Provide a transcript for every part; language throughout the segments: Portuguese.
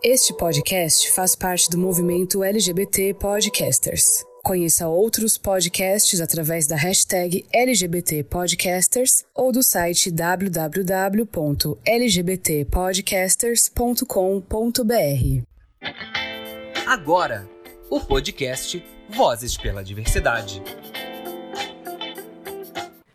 Este podcast faz parte do movimento LGBT Podcasters. Conheça outros podcasts através da hashtag LGBT Podcasters ou do site www.lgbtpodcasters.com.br. Agora, o podcast Vozes pela Diversidade.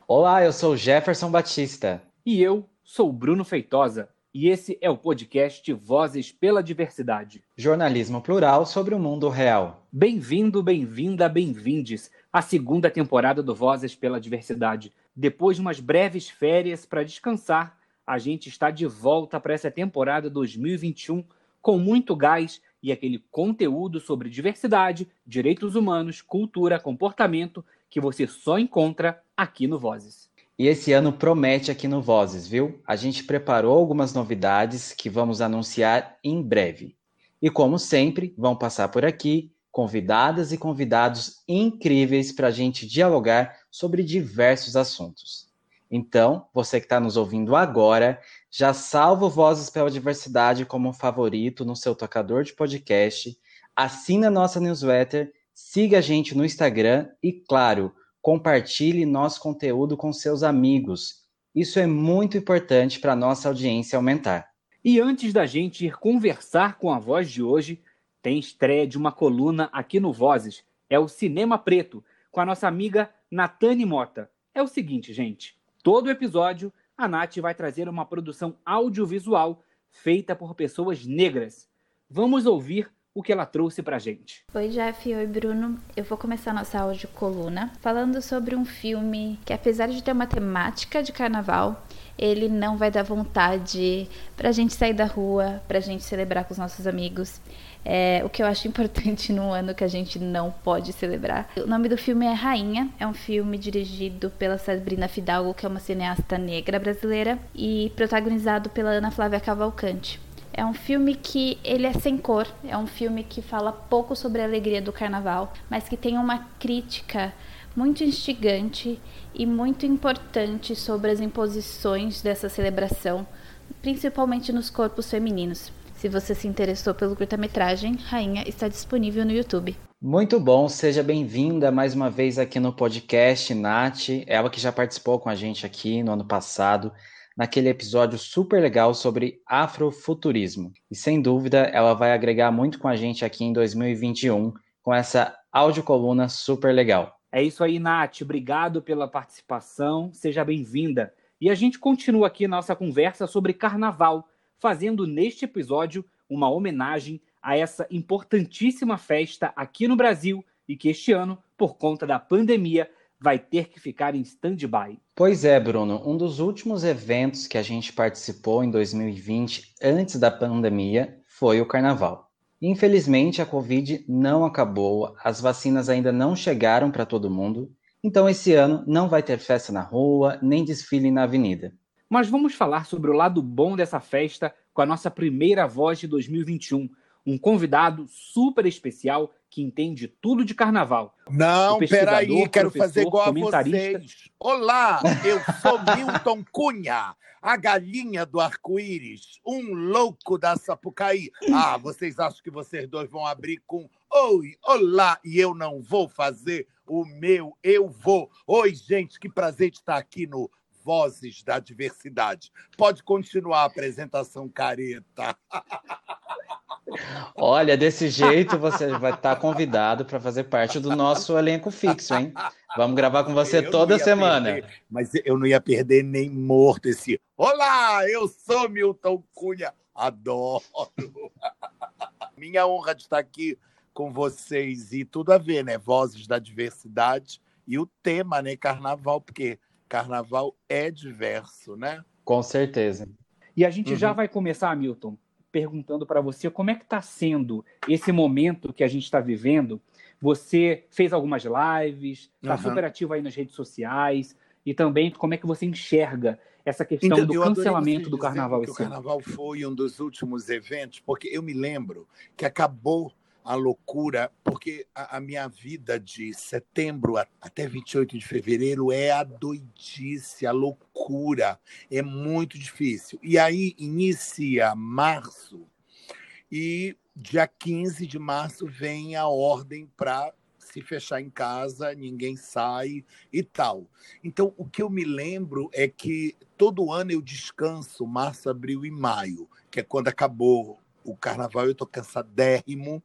Olá, eu sou Jefferson Batista. E eu sou Bruno Feitosa e esse é o podcast Vozes pela Diversidade. Jornalismo plural sobre o mundo real. Bem-vindo, bem-vinda, bem-vindes à segunda temporada do Vozes pela Diversidade. Depois de umas breves férias para descansar, a gente está de volta para essa temporada 2021 com muito gás e aquele conteúdo sobre diversidade, direitos humanos, cultura, comportamento que você só encontra aqui no Vozes. E esse ano promete aqui no Vozes, viu? A gente preparou algumas novidades que vamos anunciar em breve. E como sempre, vão passar por aqui convidadas e convidados incríveis para a gente dialogar sobre diversos assuntos. Então, você que está nos ouvindo agora, já salva o Vozes pela Diversidade como favorito no seu tocador de podcast, assina nossa newsletter, siga a gente no Instagram e, claro, compartilhe nosso conteúdo com seus amigos. Isso é muito importante para nossa audiência aumentar. E antes da gente ir conversar com a voz de hoje, tem estreia de uma coluna aqui no Vozes. É o Cinema Preto, com a nossa amiga Natane Mota. É o seguinte, gente. Todo episódio, a Nath vai trazer uma produção audiovisual feita por pessoas negras. Vamos ouvir o que ela trouxe pra gente. Oi, Jeff. Oi, Bruno. Eu vou começar nossa áudio coluna falando sobre um filme que, apesar de ter uma temática de carnaval, ele não vai dar vontade pra gente sair da rua, pra gente celebrar com os nossos amigos. É, o que eu acho importante num ano que a gente não pode celebrar. O nome do filme é Rainha, é um filme dirigido pela Sabrina Fidalgo, que é uma cineasta negra brasileira, e protagonizado pela Ana Flávia Cavalcante. É um filme que ele é sem cor, é um filme que fala pouco sobre a alegria do carnaval, mas que tem uma crítica muito instigante e muito importante sobre as imposições dessa celebração, principalmente nos corpos femininos. Se você se interessou pelo curta-metragem, Rainha está disponível no YouTube. Muito bom, seja bem-vinda mais uma vez aqui no podcast, Nath. Ela que já participou com a gente aqui no ano passado naquele episódio super legal sobre afrofuturismo. E sem dúvida, ela vai agregar muito com a gente aqui em 2021 com essa audiocoluna super legal. É isso aí, Nath. Obrigado pela participação. Seja bem-vinda. E a gente continua aqui nossa conversa sobre carnaval, fazendo neste episódio uma homenagem a essa importantíssima festa aqui no Brasil e que este ano, por conta da pandemia, vai ter que ficar em stand-by. Pois é, Bruno. Um dos últimos eventos que a gente participou em 2020, antes da pandemia, foi o Carnaval. Infelizmente, a Covid não acabou, as vacinas ainda não chegaram para todo mundo, então esse ano não vai ter festa na rua, nem desfile na avenida. Mas vamos falar sobre o lado bom dessa festa com a nossa primeira voz de 2021, um convidado super especial que entende tudo de carnaval. Não, peraí, quero fazer igual a vocês. Olá, eu sou Milton Cunha, a galinha do arco-íris, um louco da Sapucaí. Ah, vocês acham que vocês dois vão abrir com Oi, olá, e eu não vou fazer o meu, eu vou. Oi, gente, que prazer de estar aqui no Vozes da Diversidade. Pode continuar a apresentação careta. Olha, desse jeito você vai estar convidado para fazer parte do nosso elenco fixo, hein? Vamos gravar com você eu toda semana. Perder, mas eu não ia perder nem morto esse. Olá, eu sou Milton Cunha. Adoro. Minha honra de estar aqui com vocês e tudo a ver, né? Vozes da diversidade e o tema, né? Carnaval, porque carnaval é diverso, né? Com certeza. E a gente uhum. já vai começar, Milton, perguntando para você como é que está sendo esse momento que a gente está vivendo. Você fez algumas lives, está uhum. super ativo aí nas redes sociais e também como é que você enxerga essa questão então, do cancelamento do carnaval esse O carnaval foi um dos últimos eventos, porque eu me lembro que acabou a loucura, porque a, a, minha vida de setembro até 28 de fevereiro é a doidice, a loucura. É muito difícil. E aí inicia março E dia 15 de março vem a ordem para se fechar em casa, ninguém sai e tal. Então, o que eu me lembro é que todo ano eu descanso março, abril e maio, que é quando acabou o carnaval, eu estou cansadérrimo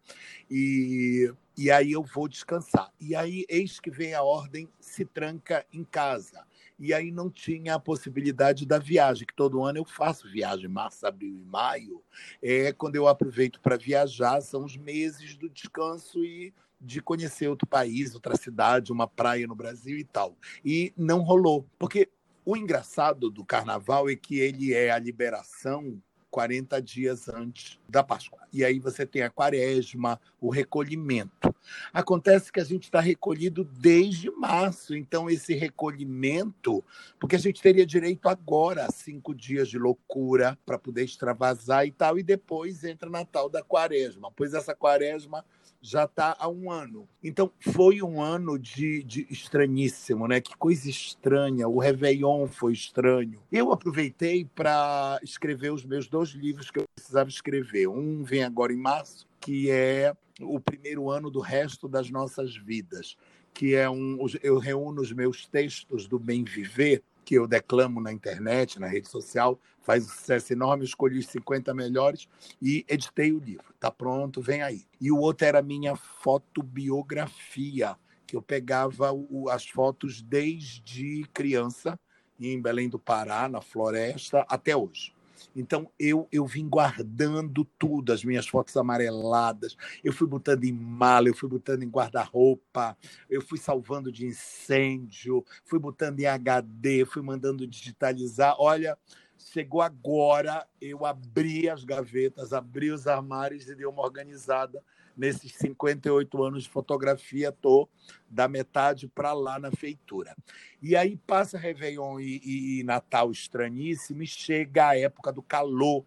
e, e aí eu vou descansar. E aí, eis que vem a ordem, se tranca em casa. E aí não tinha a possibilidade da viagem, que todo ano eu faço viagem, março, abril e maio. É quando eu aproveito para viajar, são os meses do descanso e de conhecer outro país, outra cidade, uma praia no Brasil e tal. E não rolou, porque o engraçado do carnaval é que ele é a liberação 40 dias antes da Páscoa. E aí você tem a quaresma, o recolhimento. Acontece que a gente está recolhido desde março, então esse recolhimento, porque a gente teria direito agora a cinco dias de loucura para poder extravasar e tal, e depois entra Natal da quaresma. Pois essa quaresma já está há um ano. Então, foi um ano de, de, estranhíssimo, né? Que coisa estranha. O Réveillon foi estranho. Eu aproveitei para escrever os meus dois livros que eu precisava escrever. Um vem agora em março, que é o primeiro ano do resto das nossas vidas, que é um. Eu reúno os meus textos do Bem Viver que eu declamo na internet, na rede social, faz um sucesso enorme, escolhi os 50 melhores e editei o livro. Está pronto, vem aí. E o outro era minha fotobiografia, que eu pegava o, as fotos desde criança, em Belém do Pará, na floresta, até hoje. Então eu, eu vim guardando tudo, as minhas fotos amareladas, eu fui botando em mala, eu fui botando em guarda-roupa, eu fui salvando de incêndio, fui botando em HD, fui mandando digitalizar. Olha, chegou agora, eu abri as gavetas, abri os armários e dei uma organizada nesses 58 anos de fotografia, estou da metade para lá na feitura. E aí passa Réveillon e, e Natal estranhíssimo e chega a época do calor,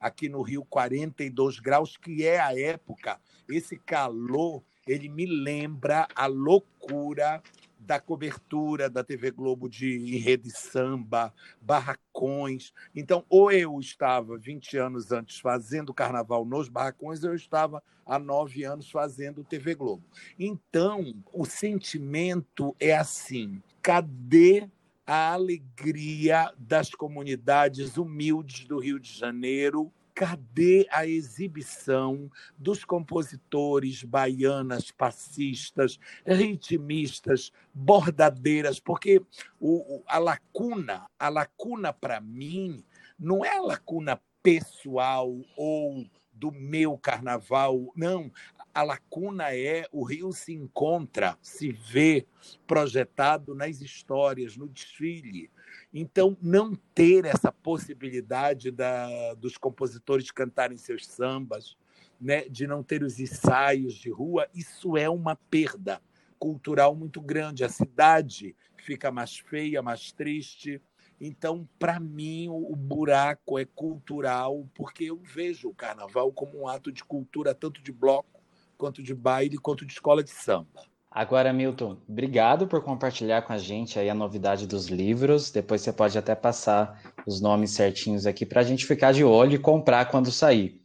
aqui no Rio, 42 graus, que é a época, esse calor, ele me lembra a loucura da cobertura da TV Globo de rede samba, barracões. Então, ou eu estava 20 anos antes fazendo carnaval nos barracões, ou eu estava há nove anos fazendo TV Globo. Então, o sentimento é assim: cadê a alegria das comunidades humildes do Rio de Janeiro cadê a exibição dos compositores baianas, passistas, ritmistas, bordadeiras? Porque o, a lacuna, a lacuna para mim, não é a lacuna pessoal ou do meu carnaval, não. A lacuna é o Rio se encontra, se vê projetado nas histórias, no desfile. Então, não ter essa possibilidade da, dos compositores cantarem seus sambas, né, de não ter os ensaios de rua, isso é uma perda cultural muito grande. A cidade fica mais feia, mais triste. Então, para mim, o buraco é cultural, porque eu vejo o carnaval como um ato de cultura, tanto de bloco, quanto de baile, quanto de escola de samba. Agora, Milton, obrigado por compartilhar com a gente aí a novidade dos livros. Depois você pode até passar os nomes certinhos aqui para a gente ficar de olho e comprar quando sair.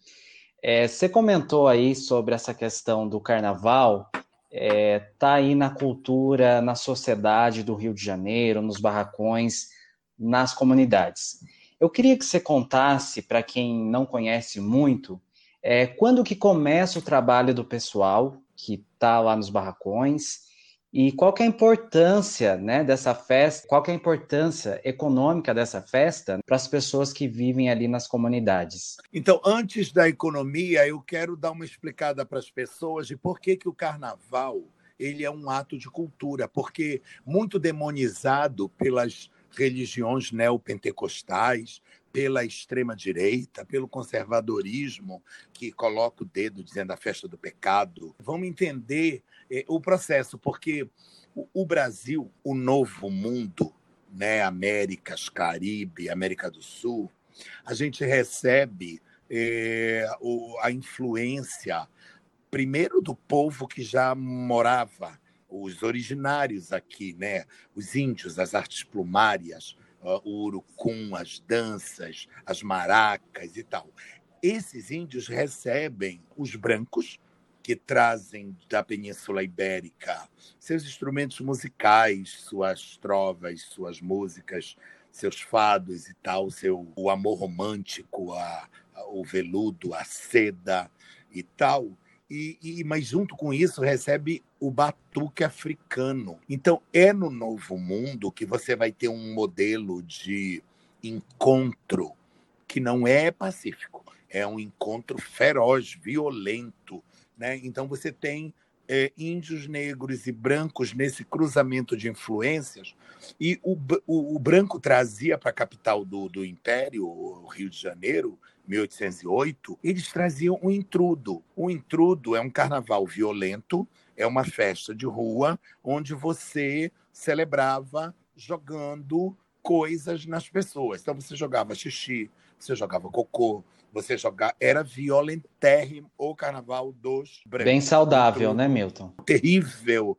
É, você comentou aí sobre essa questão do carnaval, é, tá aí na cultura, na sociedade do Rio de Janeiro, nos barracões, nas comunidades. Eu queria que você contasse para quem não conhece muito, é, quando que começa o trabalho do pessoal que está lá nos barracões. E qual que é a importância né, dessa festa, qual que é a importância econômica dessa festa para as pessoas que vivem ali nas comunidades? Então, antes da economia, eu quero dar uma explicada para as pessoas de por que, que o carnaval ele é um ato de cultura, porque muito demonizado pelas religiões neopentecostais, pela extrema-direita, pelo conservadorismo, que coloca o dedo dizendo a festa do pecado. Vamos entender eh, o processo, porque o, Brasil, o novo mundo, né, Américas, Caribe, América do Sul, a gente recebe eh, o, a influência, primeiro, do povo que já morava, os originários aqui, né, os índios, as artes plumárias, o urucum, as danças, as maracas e tal. esses índios recebem os brancos, que trazem da Península Ibérica seus instrumentos musicais, suas trovas, suas músicas, seus fados e tal, seu o amor romântico, a, a, o veludo, a seda e tal. E, e, mas junto com isso recebe o batuque africano. Então é no Novo Mundo que você vai ter um modelo de encontro que não é pacífico, é um encontro feroz, violento. Né? Então você tem é, índios negros e brancos nesse cruzamento de influências, e o, o, o branco trazia para a capital do, do Império, o Rio de Janeiro, 1808, eles traziam um intrudo. O intrudo é um carnaval violento, é uma festa de rua onde você celebrava jogando coisas nas pessoas. Então você jogava xixi, você jogava cocô, você jogar. Era violentérrimo o carnaval dos brancos. Bem saudável, né, Milton? Terrível.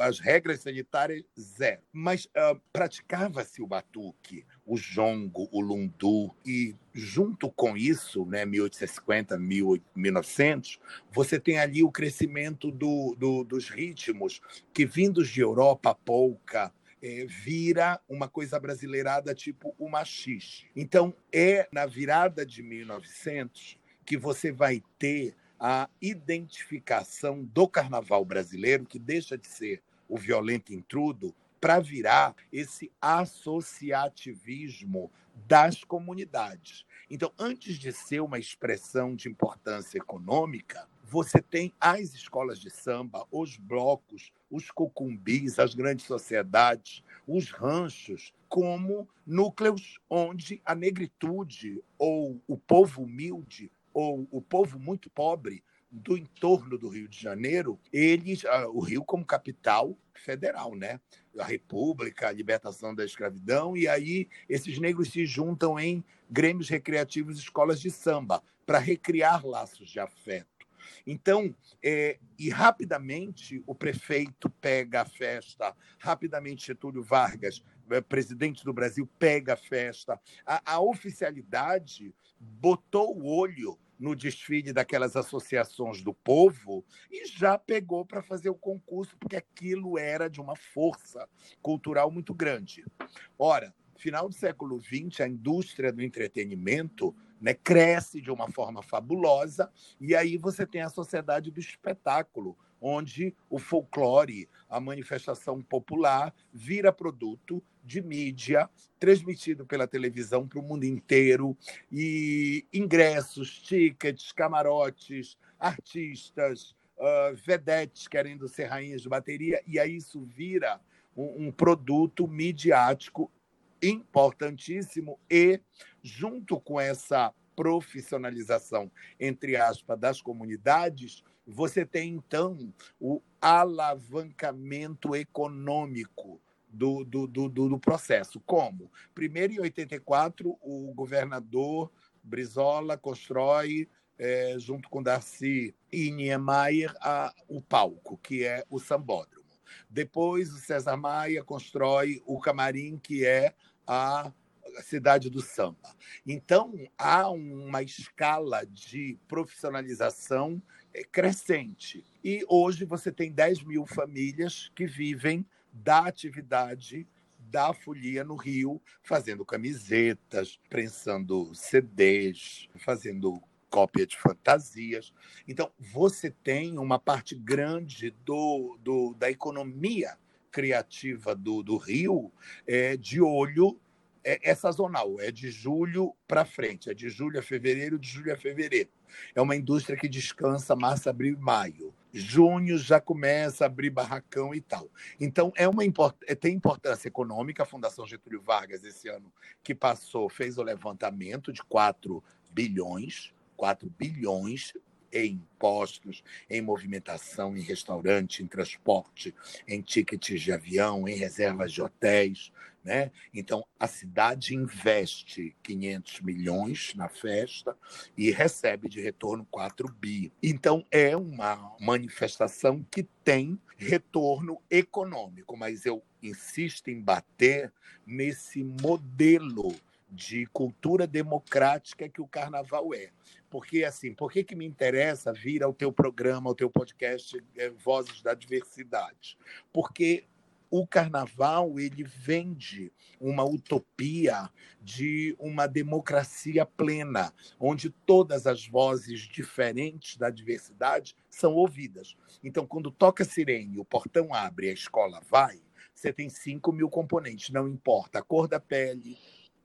As regras sanitárias, zero. Mas uh, praticava-se o batuque, o jongo, o lundu. E junto com isso, né, 1850, 1900, você tem ali o crescimento do, do, dos ritmos que, vindos de Europa, polka, é, vira uma coisa brasileirada tipo o machixe. Então, é na virada de 1900 que você vai ter a identificação do carnaval brasileiro, que deixa de ser o violento intrudo, para virar esse associativismo das comunidades. Então, antes de ser uma expressão de importância econômica, você tem as escolas de samba, os blocos, os cucumbis, as grandes sociedades, os ranchos, como núcleos onde a negritude ou o povo humilde ou o povo muito pobre do entorno do Rio de Janeiro, eles, ah, o Rio como capital federal, né? A República, a libertação da escravidão, e aí esses negros se juntam em grêmios recreativos, escolas de samba, para recriar laços de afeto então, é, e rapidamente o prefeito pega a festa, rapidamente Getúlio Vargas, é, presidente do Brasil, pega a festa. A, a oficialidade botou o olho no desfile daquelas associações do povo e já pegou para fazer o concurso, porque aquilo era de uma força cultural muito grande. Ora, final do século XX, a indústria do entretenimento né, cresce de uma forma fabulosa, e aí você tem a sociedade do espetáculo, onde o folclore, a manifestação popular, vira produto de mídia, transmitido pela televisão para o mundo inteiro, e ingressos, tickets, camarotes, artistas, uh, vedetes querendo ser rainhas de bateria, e aí isso vira um, um produto midiático importantíssimo e, junto com essa profissionalização, entre aspas, das comunidades, você tem, então, o alavancamento econômico do, do, do, do processo. Como? Primeiro, em 84, o governador Brizola constrói, é, junto com Darcy e Niemeyer, a, o palco, que é o sambódromo. Depois, o César Maia constrói o camarim, que é a cidade do samba. Então, há uma escala de profissionalização eh, crescente. E hoje você tem 10 mil famílias que vivem da atividade da folia no Rio, fazendo camisetas, prensando CDs, fazendo cópia de fantasias. Então, você tem uma parte grande do, do da economia criativa do, do Rio é, de olho é, é sazonal, é de julho para frente, é de julho a fevereiro, de julho a fevereiro. É uma indústria que descansa março, abril e maio. Junho já começa a abrir barracão e tal. Então, é uma é, tem importância econômica. A Fundação Getúlio Vargas, esse ano que passou, fez o levantamento de 4 bilhões, 4 bilhões em impostos, em movimentação, em restaurante, em transporte, em tickets de avião, em reservas de hotéis. Né? Então, a cidade investe 500 milhões na festa e recebe de retorno 4 bi. Então, é uma manifestação que tem retorno econômico, mas eu insisto em bater nesse modelo de cultura democrática que o carnaval é. Porque, assim, por que, que me interessa vir ao teu programa, ao teu podcast é, Vozes da Diversidade? Porque o carnaval ele vende uma utopia de uma democracia plena, onde todas as vozes diferentes da diversidade são ouvidas. Então, quando toca sirene, o portão abre, a escola vai, você tem 5 mil componentes, não importa a cor da pele,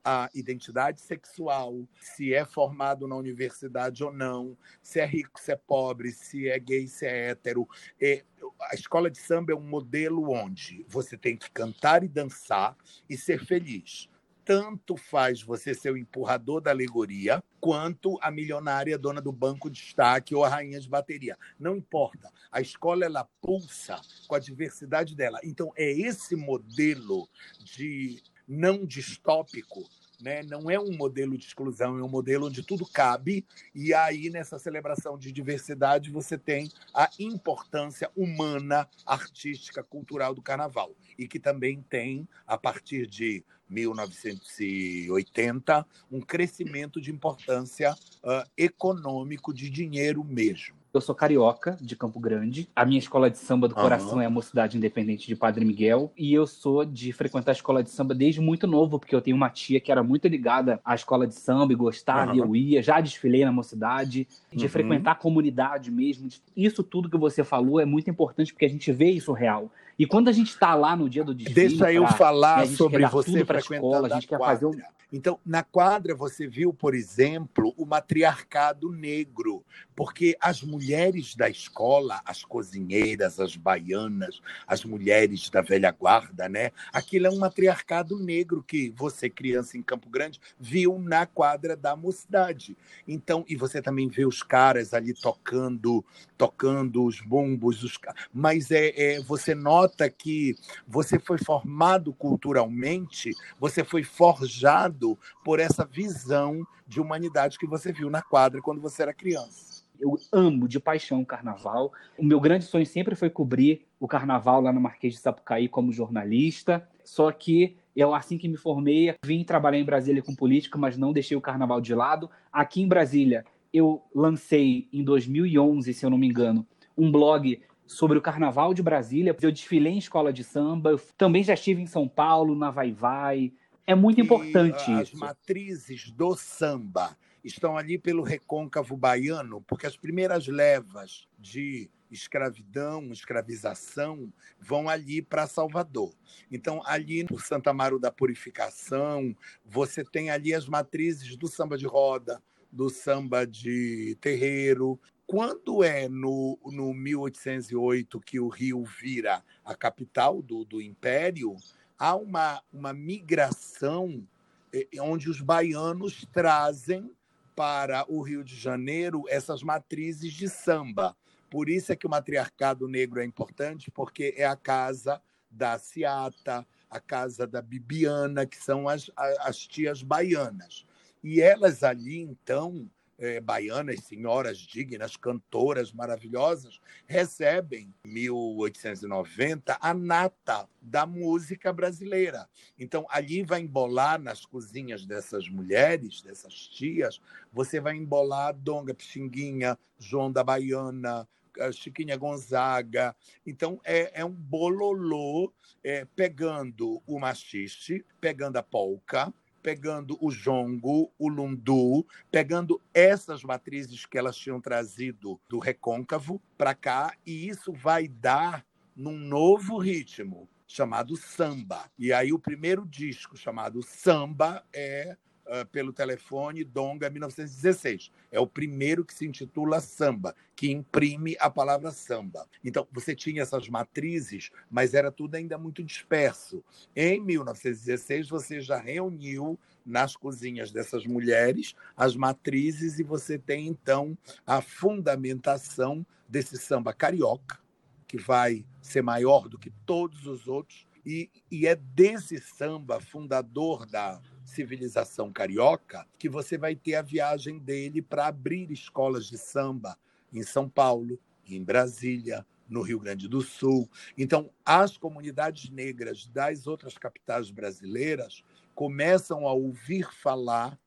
a identidade sexual, se é formado na universidade ou não, se é rico, se é pobre, se é gay, se é hétero. É, a escola de samba é um modelo onde você tem que cantar e dançar e ser feliz. Tanto faz você ser o empurrador da alegoria, quanto a milionária dona do banco de destaque ou a rainha de bateria. Não importa. A escola ela pulsa com a diversidade dela. Então é esse modelo de não distópico, né? não é um modelo de exclusão, é um modelo onde tudo cabe, e aí nessa celebração de diversidade você tem a importância humana, artística, cultural do carnaval, e que também tem, a partir de 1980, um crescimento de importância uh, econômico de dinheiro mesmo. Eu sou carioca, de Campo Grande. A minha escola de samba do coração uhum. é a Mocidade Independente de Padre Miguel. E eu sou de frequentar a escola de samba desde muito novo, porque eu tenho uma tia que era muito ligada à escola de samba e gostava, uhum. e eu ia. Já desfilei na Mocidade, de uhum. frequentar a comunidade mesmo. Isso tudo que você falou é muito importante, porque a gente vê isso real. E quando a gente está lá no dia do desfile... Deixa eu pra, falar né, sobre você para a a gente quer fazer um... Então, na quadra, você viu, por exemplo, o matriarcado negro, porque as mulheres da escola, as cozinheiras, as baianas, as mulheres da velha guarda, né? Aquilo é um matriarcado negro que você, criança em Campo Grande, viu na quadra da mocidade. Então, e você também vê os caras ali tocando, tocando os bumbos, os... mas é, é você nota que você foi formado culturalmente, você foi forjado por essa visão de humanidade que você viu na quadra quando você era criança. Eu amo de paixão o carnaval. O meu grande sonho sempre foi cobrir o carnaval lá no Marquês de Sapucaí como jornalista. Só que eu, assim que me formei, vim trabalhar em Brasília com política, mas não deixei o carnaval de lado. Aqui em Brasília, eu lancei em 2011, se eu não me engano, um blog sobre o Carnaval de Brasília. Eu desfilei em escola de samba. Eu também já estive em São Paulo, na Vai Vai. É muito importante as isso. As matrizes do samba estão ali pelo recôncavo baiano, porque as primeiras levas de escravidão, escravização, vão ali para Salvador. Então, ali no Santa Amaro da Purificação, você tem ali as matrizes do samba de roda, do samba de terreiro. Quando é no, no 1808 que o Rio vira a capital do, do Império, há uma, uma migração eh, onde os baianos trazem para o Rio de Janeiro essas matrizes de samba. Por isso é que o matriarcado negro é importante, porque é a casa da Ciata, a casa da Bibiana, que são as, as tias baianas. E elas ali, então, é, baianas, senhoras dignas, cantoras maravilhosas, recebem, em 1890, a nata da música brasileira. Então, ali vai embolar nas cozinhas dessas mulheres, dessas tias, você vai embolar Donga Pixinguinha, João da Baiana, Chiquinha Gonzaga. Então, é, é um bololô é, pegando o machiste, pegando a polca, pegando o jongo, o lundu, pegando essas matrizes que elas tinham trazido do recôncavo para cá, e isso vai dar num novo ritmo chamado samba. E aí o primeiro disco chamado Samba é uh, pelo telefone Donga 1916. É o primeiro que se intitula Samba, que imprime a palavra samba. Então, você tinha essas matrizes, mas era tudo ainda muito disperso. Em 1916, você já reuniu nas cozinhas dessas mulheres as matrizes e você tem então a fundamentação desse samba carioca, que vai ser maior do que todos os outros, e, e é desse samba fundador da civilização carioca que você vai ter a viagem dele para abrir escolas de samba em São Paulo, em Brasília, no Rio Grande do Sul. Então, as comunidades negras das outras capitais brasileiras começam a ouvir falar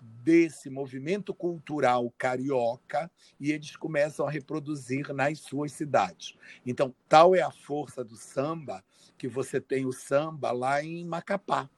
desse movimento cultural carioca e eles começam a reproduzir nas suas cidades. Então, tal é a força do samba que você tem o samba lá em Macapá,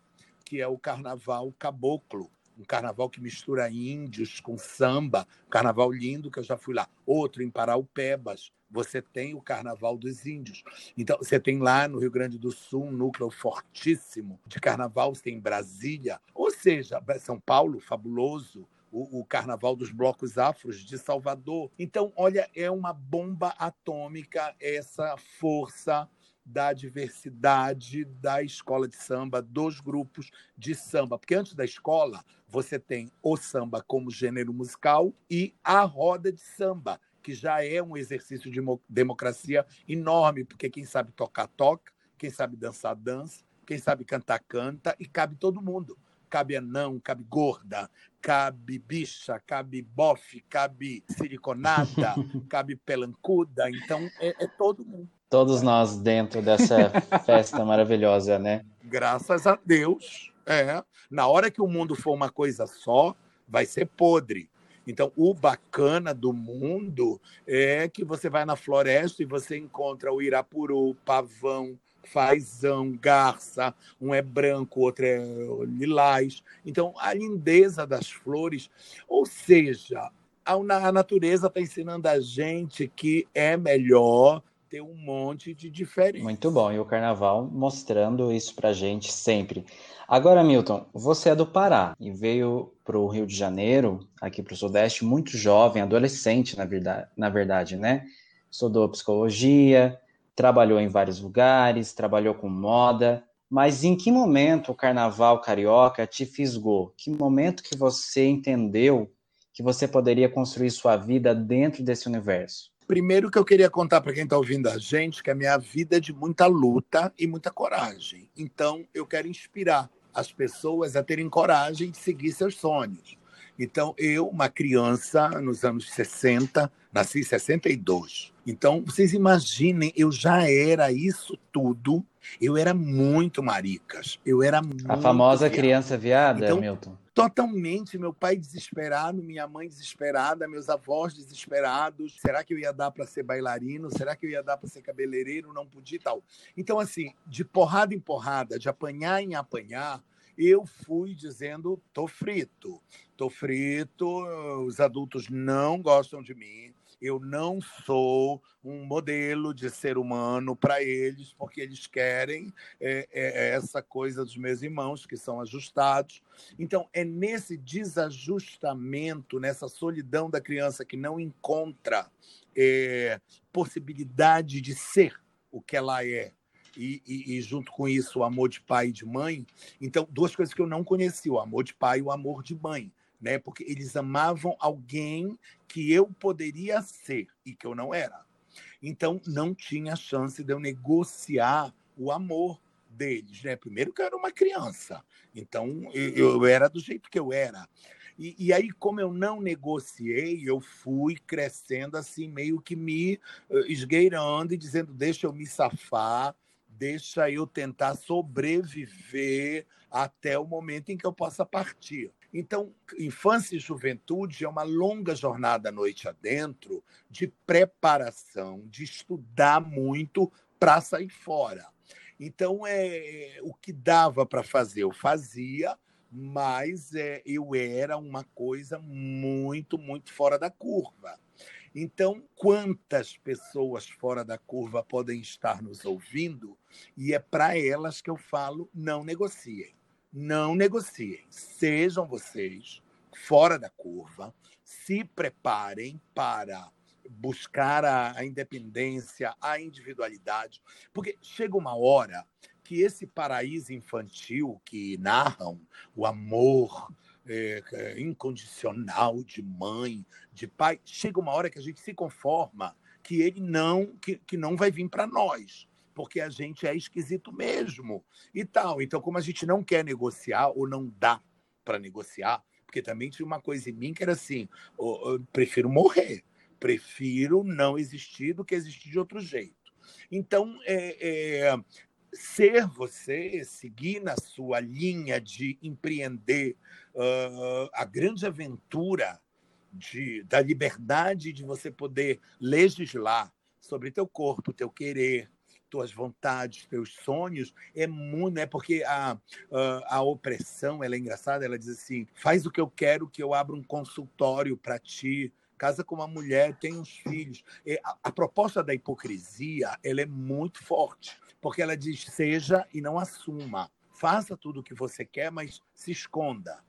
que é o carnaval caboclo, um carnaval que mistura índios com samba, um carnaval lindo que eu já fui lá. Outro em Paraupebas, você tem o Carnaval dos Índios. Então, você tem lá no Rio Grande do Sul um núcleo fortíssimo de carnaval, você tem Brasília, ou seja, São Paulo, fabuloso, o, o, Carnaval dos Blocos Afros de Salvador. Então, olha, é uma bomba atômica essa força da diversidade da escola de samba, dos grupos de samba. Porque antes da escola, você tem o samba como gênero musical e a roda de samba, que já é um exercício de democracia enorme, porque quem sabe tocar, toca, quem sabe dançar, dança, quem sabe cantar, canta, e cabe todo mundo. Cabe anão, cabe gorda, cabe bicha, cabe bofe, cabe siliconada, cabe pelancuda, então é, é todo mundo. Todos nós dentro dessa festa maravilhosa, né? Graças a Deus. É. Na hora que o mundo for uma coisa só, vai ser podre. Então, o bacana do mundo é que você vai na floresta e você encontra o irapuru, pavão, fazão, garça, um é branco, outro é lilás. Então, a lindeza das flores, ou seja, a natureza está ensinando a gente que é melhor ter um monte de diferença. Muito bom, e o carnaval mostrando isso para gente sempre. Agora, Milton, você é do Pará e veio para o Rio de Janeiro, aqui para o Sudeste, muito jovem, adolescente, na verdade, na verdade, né? Estudou psicologia, trabalhou em vários lugares, trabalhou com moda. Mas em que momento o carnaval carioca te fisgou? Que momento que você entendeu que você poderia construir sua vida dentro desse universo? Primeiro que eu queria contar para quem está ouvindo a gente que a minha vida é de muita luta e muita coragem. Então eu quero inspirar as pessoas a terem coragem de seguir seus sonhos. Então eu, uma criança nos anos 60, nasci em 62. Então vocês imaginem, eu já era isso tudo. Eu era muito maricas. Eu era a famosa criança viada, então, Milton totalmente. Meu pai desesperado, minha mãe desesperada, meus avós desesperados. Será que eu ia dar para ser bailarino? Será que eu ia dar para ser cabeleireiro? Não podia e tal. Então, assim, de porrada em porrada, de apanhar em apanhar, eu fui dizendo: tô frito, tô frito, os adultos não gostam de mim eu não sou um modelo de ser humano para eles, porque eles querem é, é, é, essa coisa dos meus irmãos, que são ajustados. Então, é nesse desajustamento, nessa solidão da criança que não encontra é, possibilidade de ser o que ela é, e, e, e, junto com isso o amor de pai e de mãe. Então, duas coisas que eu não conheci: o amor de pai e o amor de mãe né? Porque eles amavam alguém que eu poderia ser e que eu não era. Então não tinha chance de eu negociar o amor deles, né? Primeiro que eu era uma criança, então eu, eu era do jeito que eu era. E, e, aí, como eu não negociei, eu fui crescendo assim, meio que me uh, esgueirando e dizendo: deixa eu me safar, deixa eu tentar sobreviver até o momento em que eu possa partir. Então, infância e juventude é uma longa jornada noite adentro de preparação, de estudar muito para sair fora. Então, é o que dava para fazer, eu fazia, mas é, eu era uma coisa muito, muito fora da curva. Então, quantas pessoas fora da curva podem estar nos ouvindo? E é para elas que eu falo: não negociem não negociem. Sejam vocês fora da curva, se preparem para buscar a, a, independência, a individualidade, porque chega uma hora que esse paraíso infantil que narram o amor é, é incondicional de mãe, de pai, chega uma hora que a gente se conforma que ele não que, que não vai vir para nós porque a gente é esquisito mesmo e tal. Então, como a gente não quer negociar ou não dá para negociar, porque também tinha uma coisa em mim que era assim: eu, prefiro morrer, prefiro não existir do que existir de outro jeito. Então, é, é, ser você, seguir na sua linha de empreender uh, a grande aventura de, da liberdade de você poder legislar sobre teu corpo, teu querer, tuas vontades, teus sonhos, é muito, né? Porque a, a, a, opressão, ela é engraçada, ela diz assim: faz o que eu quero, que eu abra um consultório para ti. Casa com uma mulher, tem uns filhos. A, a proposta da hipocrisia, ela é muito forte, porque ela diz: seja e não assuma. Faça tudo o que você quer, mas se esconda.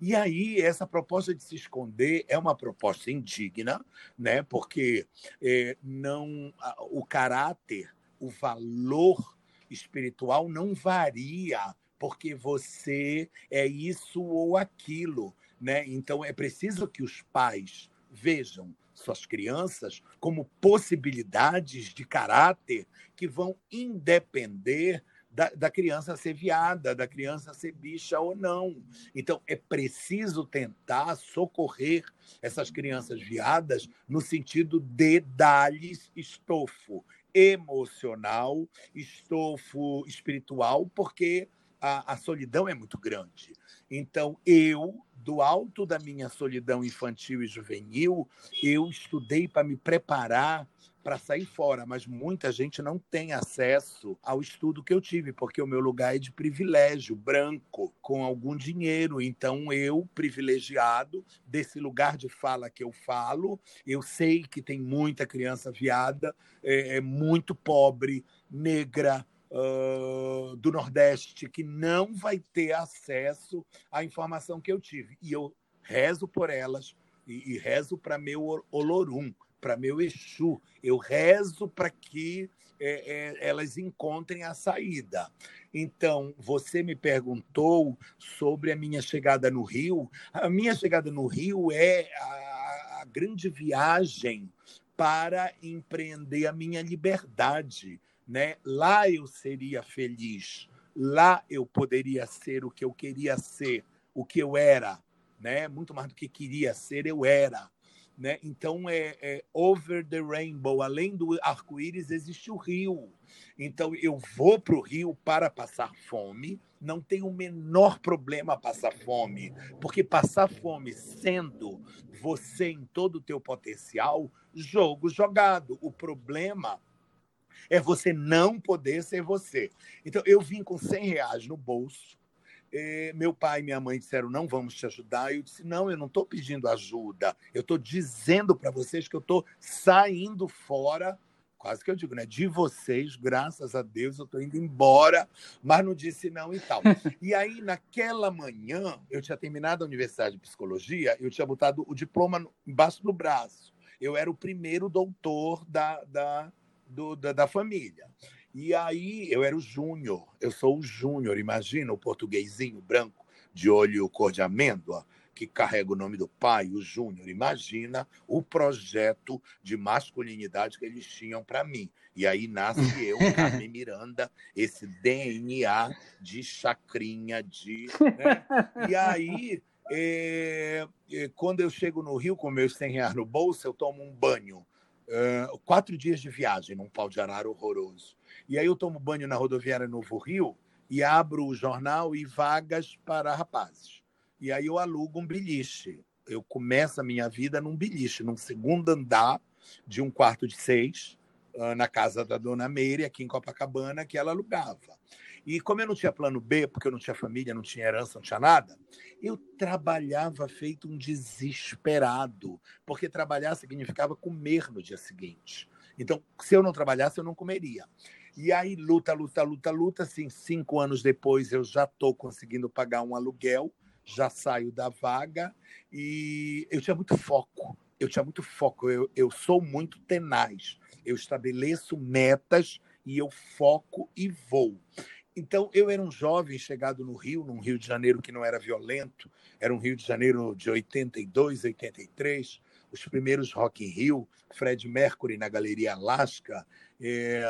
E aí, essa proposta de se esconder é uma proposta indigna, né? porque é, não o caráter o valor espiritual não varia porque você é isso ou aquilo, né? Então é preciso que os pais vejam suas crianças como possibilidades de caráter que vão independer da, da, criança ser viada, da criança ser bicha ou não. Então, é preciso tentar socorrer essas crianças viadas no sentido de dar-lhes estofo emocional, estofo espiritual, porque a, a solidão é muito grande. Então, eu, do alto da minha solidão infantil e juvenil, eu estudei para me preparar para sair fora, mas muita gente não tem acesso ao estudo que eu tive, porque o meu lugar é de privilégio, branco, com algum dinheiro. Então, eu, privilegiado, desse lugar de fala que eu falo, eu sei que tem muita criança viada, é, é muito pobre, negra, Uh, do Nordeste que não vai ter acesso à informação que eu tive. E eu rezo por elas e, e rezo para meu Olorum, para meu Exu. Eu rezo para que é, é, elas encontrem a saída. Então, você me perguntou sobre a minha chegada no Rio. A minha chegada no Rio é a, a grande viagem para empreender a minha liberdade. Né? Lá eu seria feliz, lá eu poderia ser o que eu queria ser, o que eu era, né? Muito mais do que queria ser, eu era. Né? Então, é, é, over the rainbow, além do arco-íris, existe o rio. Então, eu vou para o rio para passar fome, não tem o menor problema passar fome, porque passar fome sendo você em todo o teu potencial, jogo jogado. O problema é você não poder ser você. Então, eu vim com 100 reais no bolso, eh, meu pai e minha mãe disseram: não vamos te ajudar. Eu disse: não, eu não estou pedindo ajuda. Eu estou dizendo para vocês que eu estou saindo fora. Quase que eu digo, né? De vocês, graças a Deus, eu estou indo embora, mas não disse não e tal. E aí, naquela manhã, eu tinha terminado a Universidade de Psicologia, eu tinha botado o diploma embaixo do braço. Eu era o primeiro doutor da, da, do, da, da família. E aí eu era o Júnior, eu sou o Júnior, imagina o portuguesinho branco de olho cor de amêndoa, que carrega o nome do pai, o Júnior. Imagina o projeto de masculinidade que eles tinham para mim. E aí nasce eu, Carmen Miranda, esse DNA de chacrinha, de. Né? E aí, é, é, quando eu chego no Rio com meus 100 reais no bolso, eu tomo um banho. Uh, quatro dias de viagem num pau de arara horroroso. E aí eu tomo banho na rodoviária Novo Rio e abro o jornal e vagas para rapazes. E aí eu alugo um beliche. Eu começo a minha vida num beliche, num segundo andar de um quarto de seis, ah, na casa da dona Meire, aqui em Copacabana, que ela alugava. E como eu não tinha plano B, porque eu não tinha família, não tinha herança, não tinha nada, eu trabalhava feito um desesperado, porque trabalhar significava comer no dia seguinte. Então, se eu não trabalhasse, eu não comeria. E aí, luta, luta, luta, luta. Assim, cinco anos depois, eu já estou conseguindo pagar um aluguel, já saio da vaga. E eu tinha muito foco. Eu tinha muito foco. Eu, eu sou muito tenaz. Eu estabeleço metas e eu foco e vou. Então, eu era um jovem chegado no Rio, num Rio de Janeiro que não era violento, era um Rio de Janeiro de 82, 83, os primeiros Rock in Rio, Fred Mercury na Galeria Alaska, é,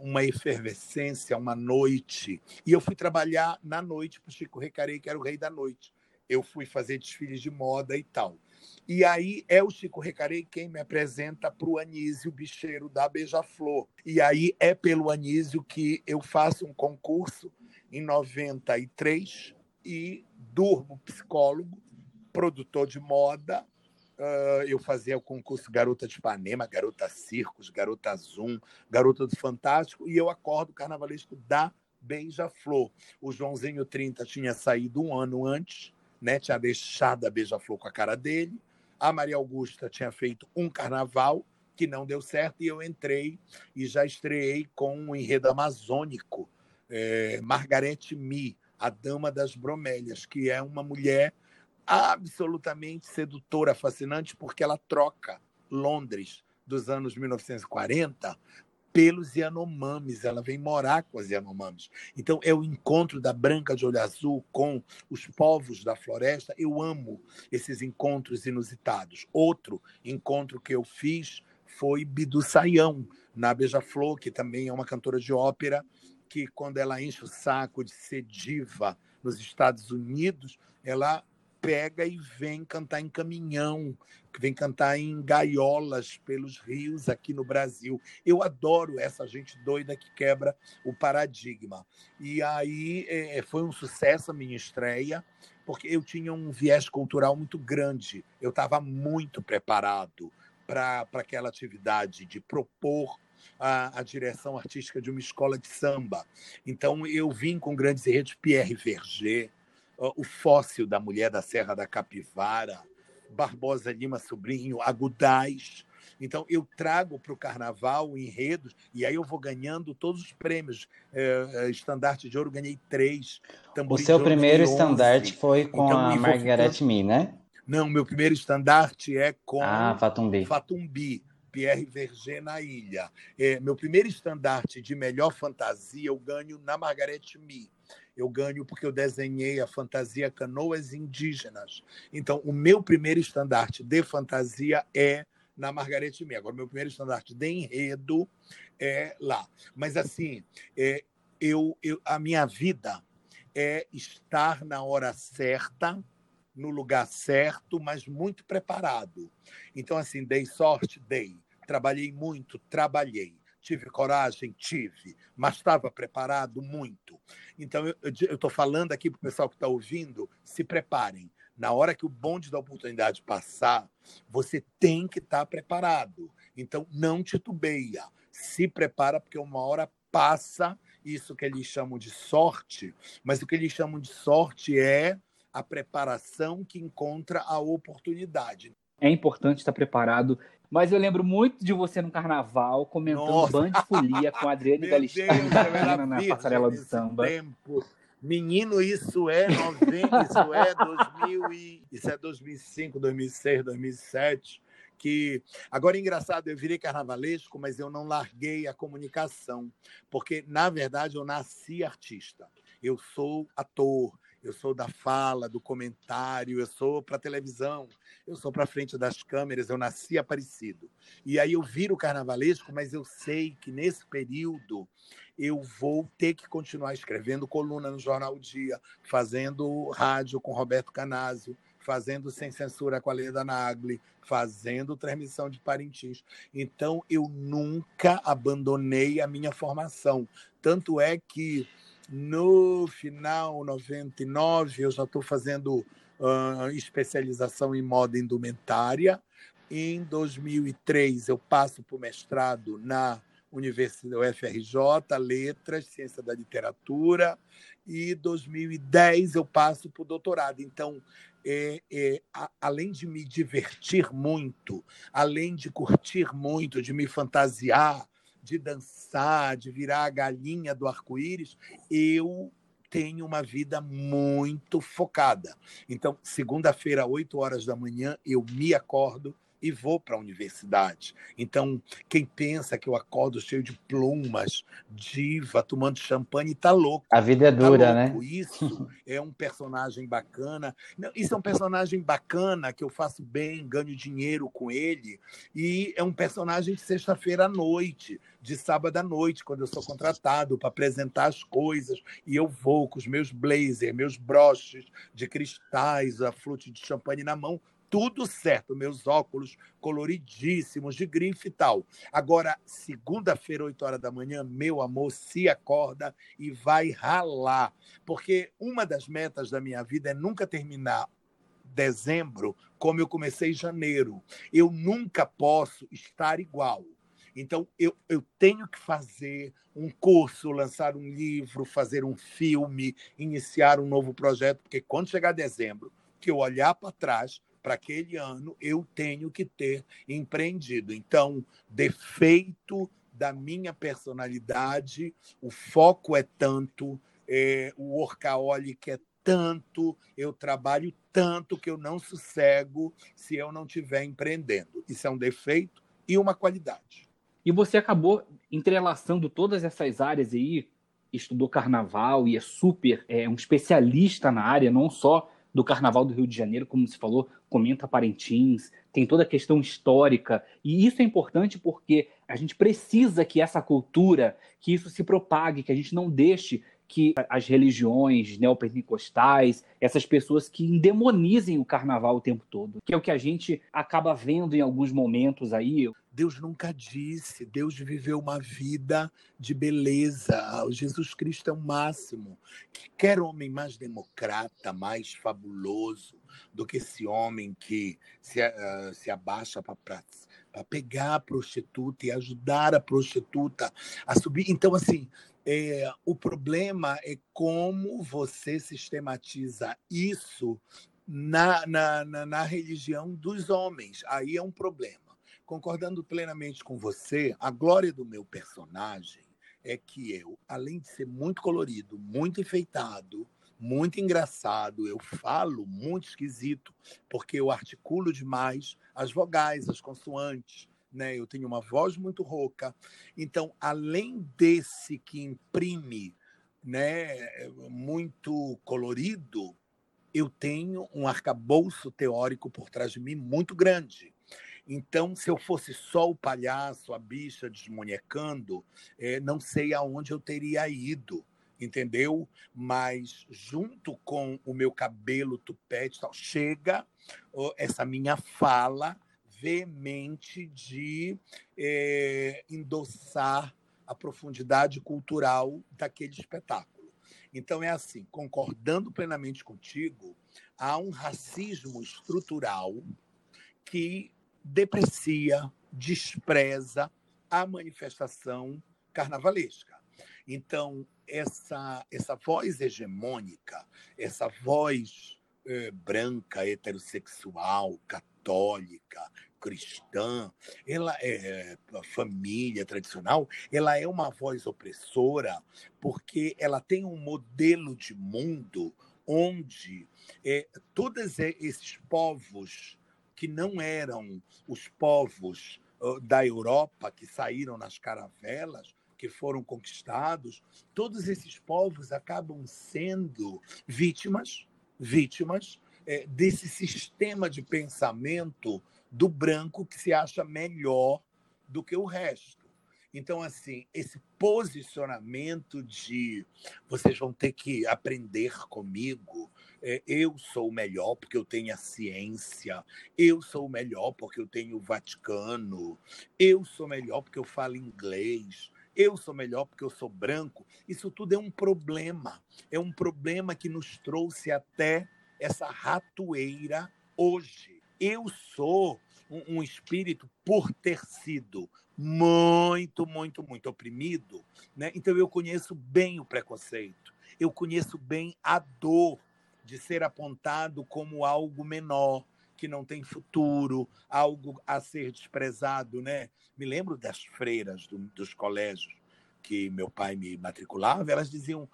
uma efervescência, uma noite. E eu fui trabalhar na noite para o Chico Recarei, que era o rei da noite. Eu fui fazer desfiles de moda e tal. E aí é o Chico Recarei quem me apresenta para o Anísio Bicheiro da Beija-Flor. E aí é pelo Anísio que eu faço um concurso em 93 e durmo psicólogo, produtor de moda. Uh, eu fazia o concurso Garota de Ipanema, Garota Circos, Garota Zoom, Garota do Fantástico, e eu acordo carnavalesco da Beija-Flor. O Joãozinho 30 tinha saído um ano antes, né? tinha deixado a Beija-Flor com a cara dele. A Maria Augusta tinha feito um carnaval que não deu certo e eu entrei e já estreiei com um enredo amazônico, é, Margarete Mi, a Dama das Bromélias, que é uma mulher absolutamente sedutora, fascinante, porque ela troca Londres dos anos 1940 pelos Yanomamis, ela vem morar com as Yanomamis. Então, é o encontro da Branca de Olho Azul com os povos da floresta. Eu amo esses encontros inusitados. Outro encontro que eu fiz foi Bidu Saião, na Beija-Flor, que também é uma cantora de ópera, que quando ela enche o saco de ser diva nos Estados Unidos, ela pega e vem cantar em caminhão, vem cantar em gaiolas pelos rios aqui no Brasil. Eu adoro essa gente doida que quebra o paradigma. E aí é, foi um sucesso a minha estreia, porque eu tinha um viés cultural muito grande. Eu estava muito preparado para aquela atividade de propor a, a, direção artística de uma escola de samba. Então, eu vim com grandes redes, Pierre Verger, o fóssil da mulher da Serra da Capivara, Barbosa Lima Sobrinho, Agudais. Então, eu trago para o carnaval enredos, e aí eu vou ganhando todos os prêmios. É, estandarte de ouro, ganhei três. O seu primeiro estandarte foi com então, a Margaret ficando... Me, né? Não, meu primeiro estandarte é com ah, Fatumbi. Fatumbi. Pierre Verger na ilha. É, meu primeiro estandarte de melhor fantasia eu ganho na Margaret Me eu ganho porque eu desenhei a fantasia Canoas Indígenas. Então, o meu primeiro estandarte de fantasia é na Margarete Me. Agora, meu primeiro estandarte de enredo é lá. Mas, assim, é, eu, eu, a minha vida é estar na hora certa, no lugar certo, mas muito preparado. Então, assim, dei sorte? Dei. Trabalhei muito? Trabalhei. Tive coragem? Tive. Mas estava preparado? Muito. Então, eu estou falando aqui para o pessoal que está ouvindo: se preparem. Na hora que o bonde da oportunidade passar, você tem que estar tá preparado. Então, não titubeia. Se prepara, porque uma hora passa isso que eles chamam de sorte, mas o que eles chamam de sorte é a preparação que encontra a oportunidade. É importante estar preparado mas eu lembro muito de você no carnaval, comentando Nossa. Band Folia com a Adriane Galistani na passarela do samba. Tempo. Menino, isso é 90, isso é 2000 e, isso é 2005, 2006, 2007 que agora é engraçado, eu virei carnavalesco, mas eu não larguei a comunicação, porque na verdade eu nasci artista. Eu sou ator, eu sou da fala, do comentário, eu sou para televisão, eu sou para frente das câmeras, eu nasci aparecido. E aí eu viro carnavalesco, mas eu sei que nesse período eu vou ter que continuar escrevendo coluna no Jornal Dia, fazendo rádio com Roberto Canásio, fazendo Sem Censura com a Leda Nagli, fazendo transmissão de Parintins. Então, eu nunca abandonei a minha formação. Tanto é que no final 99, eu já estou fazendo uh, especialização em moda indumentária. Em 2003, eu passo para o mestrado na Universidade UFRJ, Letras, Ciência da Literatura. E 2010 eu passo para o doutorado. Então, é, é, a, além de me divertir muito, além de curtir muito, de me fantasiar, de dançar, de virar a galinha do arco-íris, eu tenho uma vida muito focada. Então, segunda-feira, 8 horas da manhã, eu me acordo, e vou para a universidade. Então, quem pensa que eu acordo cheio de plumas, diva, tomando champanhe, está louco. A vida é tá dura, tá né? Isso é um personagem bacana. Não, isso é um personagem bacana que eu faço bem, ganho dinheiro com ele. E é um personagem de sexta-feira à noite, de sábado à noite, quando eu sou contratado para apresentar as coisas. E eu vou com os meus blazers, meus broches de cristais, a flute de champanhe na mão, tudo certo, meus óculos coloridíssimos, de grife e tal. Agora, segunda-feira, 8 horas da manhã, meu amor, se acorda e vai ralar. Porque uma das metas da minha vida é nunca terminar dezembro como eu comecei janeiro. Eu nunca posso estar igual. Então, eu, eu tenho que fazer um curso, lançar um livro, fazer um filme, iniciar um novo projeto, porque quando chegar dezembro, que eu olhar para trás, para aquele ano, eu tenho que ter empreendido. Então, defeito da minha personalidade, o foco é tanto, é, o workaholic é tanto, eu trabalho tanto que eu não sossego se eu não estiver empreendendo. Isso é um defeito e uma qualidade. E você acabou entrelaçando todas essas áreas aí, estudou carnaval e é super é um especialista na área, não só do Carnaval do Rio de Janeiro, como se falou, comenta Parintins, tem toda a questão histórica. E isso é importante porque a gente precisa que essa cultura, que isso se propague, que a gente não deixe que as religiões neopentecostais, essas pessoas que endemonizem o carnaval o tempo todo, que é o que a gente acaba vendo em alguns momentos aí. Deus nunca disse, Deus viveu uma vida de beleza. Jesus Cristo é o máximo. Que quer homem mais democrata, mais fabuloso do que esse homem que se, uh, se abaixa para para pegar a prostituta e ajudar a prostituta a subir. Então, assim, é, o problema é como você sistematiza isso na, na, na, na religião dos homens. Aí é um problema. Concordando plenamente com você, a glória do meu personagem é que eu, além de ser muito colorido, muito enfeitado, muito engraçado, eu falo muito esquisito, porque eu articulo demais as vogais, as consoantes né? Eu tenho uma voz muito rouca. Então, além desse que imprime, né, muito colorido, eu tenho um arcabouço teórico por trás de mim muito grande. Então, se eu fosse só o palhaço, a bicha desmonhecando, é, não sei aonde eu teria ido, entendeu? Mas junto com o meu cabelo tupete, tal, chega essa minha fala veemente de é, endossar a profundidade cultural daquele espetáculo. Então, é assim, concordando plenamente contigo, há um racismo estrutural que deprecia, despreza a manifestação carnavalesca. Então, essa, essa voz hegemônica, essa voz eh, branca, heterossexual, católica, cristã, ela é família tradicional, ela é uma voz opressora porque ela tem um modelo de mundo onde é, todos esses povos que não eram os povos da Europa que saíram nas caravelas, que foram conquistados, todos esses povos acabam sendo vítimas, vítimas é, desse sistema de pensamento do branco que se acha melhor do que o resto. Então, assim, esse posicionamento de vocês vão ter que aprender comigo, é, eu sou o melhor porque eu tenho a ciência, eu sou o melhor porque eu tenho o Vaticano, eu sou melhor porque eu falo inglês, eu sou melhor porque eu sou branco. Isso tudo é um problema. É um problema que nos trouxe até essa ratoeira hoje. Eu sou um, um espírito por ter sido muito, muito, muito oprimido, né? Então eu conheço bem o preconceito, eu conheço bem a dor de ser apontado como algo menor, que não tem futuro, algo a ser desprezado, né? Me lembro das freiras do, dos colégios que meu pai me matriculava, elas diziam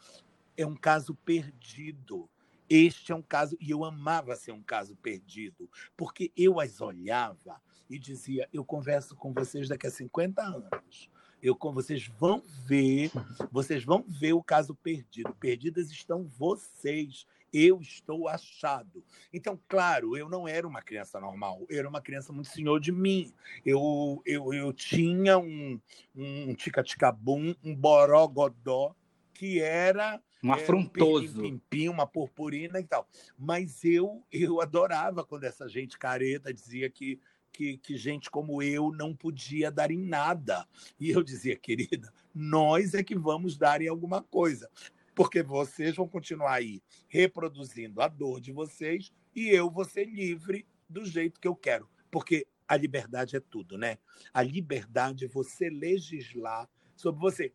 é um caso perdido. Este é um caso, e eu amava ser um caso perdido, porque eu as olhava e dizia: eu converso com vocês daqui a 50 anos. Eu vocês vão ver, vocês vão ver o caso perdido. Perdidas estão vocês. Eu estou achado. Então, claro, eu não era uma criança normal. Eu era uma criança muito senhor de mim. Eu, eu, eu tinha um, um tica-tica-bum, um borogodó, que era um afrontoso, um pim, pim, pim, uma purpurina e tal. Mas eu eu adorava quando essa gente careta dizia que que, que, gente como eu não podia dar em nada. E eu dizia, querida, nós é que vamos dar em alguma coisa. Porque vocês vão continuar aí reproduzindo a dor de vocês e eu vou ser livre do jeito que eu quero. Porque a liberdade é tudo, né? A liberdade é você legislar sobre você.